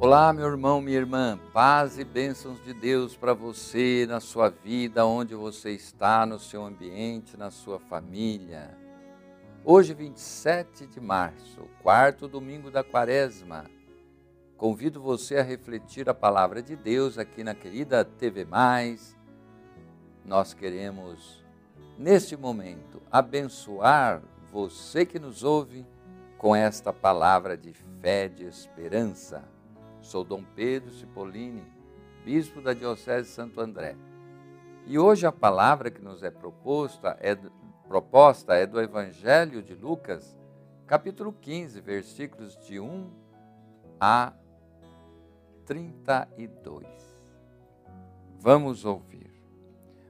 Olá, meu irmão, minha irmã, paz e bênçãos de Deus para você, na sua vida, onde você está, no seu ambiente, na sua família. Hoje, 27 de março, quarto domingo da quaresma, convido você a refletir a palavra de Deus aqui na querida TV. Nós queremos, neste momento, abençoar você que nos ouve com esta palavra de fé, de esperança. Sou Dom Pedro Cipollini, bispo da Diocese de Santo André. E hoje a palavra que nos é proposta é, proposta é do Evangelho de Lucas, capítulo 15, versículos de 1 a 32. Vamos ouvir.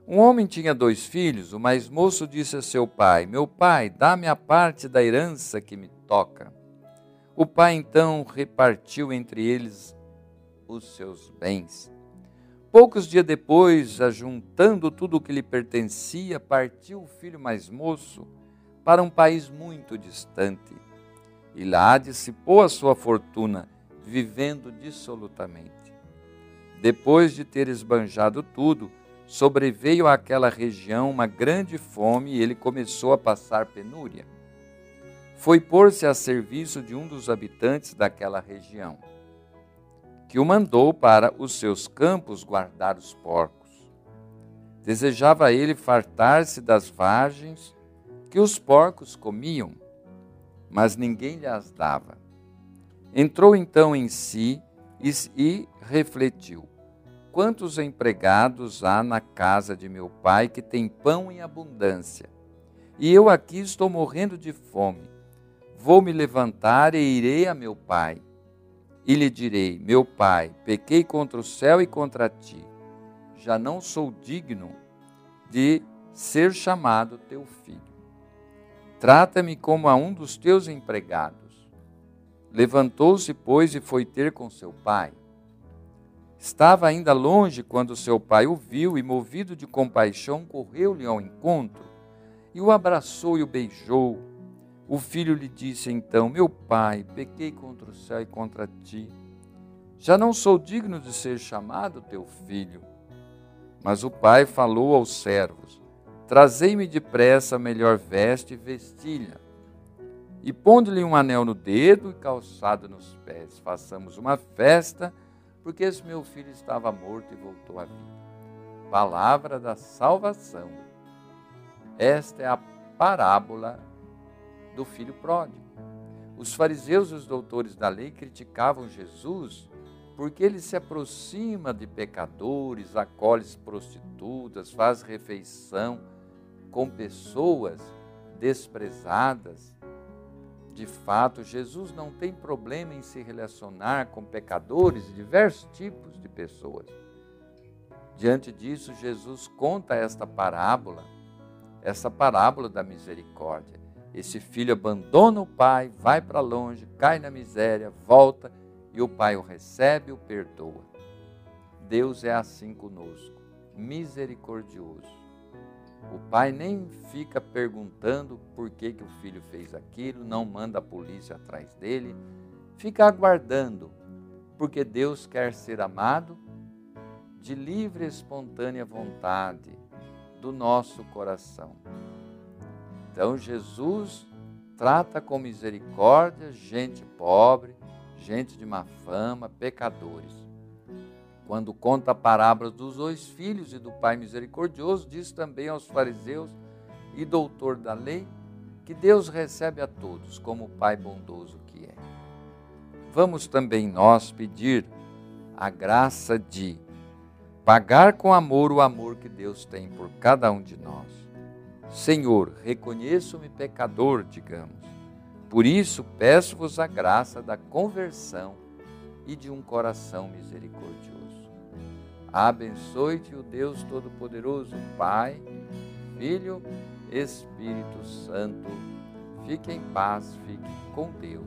Um homem tinha dois filhos. O mais moço disse a seu pai: Meu pai, dá-me a parte da herança que me toca. O pai então repartiu entre eles os seus bens. Poucos dias depois, ajuntando tudo o que lhe pertencia, partiu o filho mais moço para um país muito distante. E lá dissipou a sua fortuna, vivendo dissolutamente. Depois de ter esbanjado tudo, sobreveio àquela região uma grande fome e ele começou a passar penúria foi pôr-se a serviço de um dos habitantes daquela região, que o mandou para os seus campos guardar os porcos. Desejava ele fartar-se das vagens que os porcos comiam, mas ninguém lhe as dava. Entrou então em si e, e refletiu: Quantos empregados há na casa de meu pai que tem pão em abundância? E eu aqui estou morrendo de fome. Vou me levantar e irei a meu pai. E lhe direi: Meu pai, pequei contra o céu e contra ti. Já não sou digno de ser chamado teu filho. Trata-me como a um dos teus empregados. Levantou-se, pois, e foi ter com seu pai. Estava ainda longe quando seu pai o viu e, movido de compaixão, correu-lhe ao encontro e o abraçou e o beijou. O filho lhe disse então: Meu pai, pequei contra o céu e contra ti. Já não sou digno de ser chamado teu filho. Mas o pai falou aos servos: Trazei-me depressa a melhor veste e vestilha. E pondo-lhe um anel no dedo e calçado nos pés, façamos uma festa, porque esse meu filho estava morto e voltou à vida. Palavra da salvação. Esta é a parábola do filho pródigo. Os fariseus e os doutores da lei criticavam Jesus porque ele se aproxima de pecadores, acolhe prostitutas, faz refeição com pessoas desprezadas. De fato, Jesus não tem problema em se relacionar com pecadores e diversos tipos de pessoas. Diante disso, Jesus conta esta parábola, essa parábola da misericórdia. Esse filho abandona o pai, vai para longe, cai na miséria, volta e o pai o recebe o perdoa. Deus é assim conosco, misericordioso. O pai nem fica perguntando por que, que o filho fez aquilo, não manda a polícia atrás dele, fica aguardando, porque Deus quer ser amado de livre e espontânea vontade do nosso coração. Então Jesus trata com misericórdia gente pobre, gente de má fama, pecadores. Quando conta a parábola dos dois filhos e do pai misericordioso, diz também aos fariseus e doutor da lei que Deus recebe a todos como o pai bondoso que é. Vamos também nós pedir a graça de pagar com amor o amor que Deus tem por cada um de nós Senhor, reconheço-me pecador, digamos. Por isso peço-vos a graça da conversão e de um coração misericordioso. Abençoe-te o Deus Todo-Poderoso, Pai, Filho, Espírito Santo. Fique em paz, fique com Deus.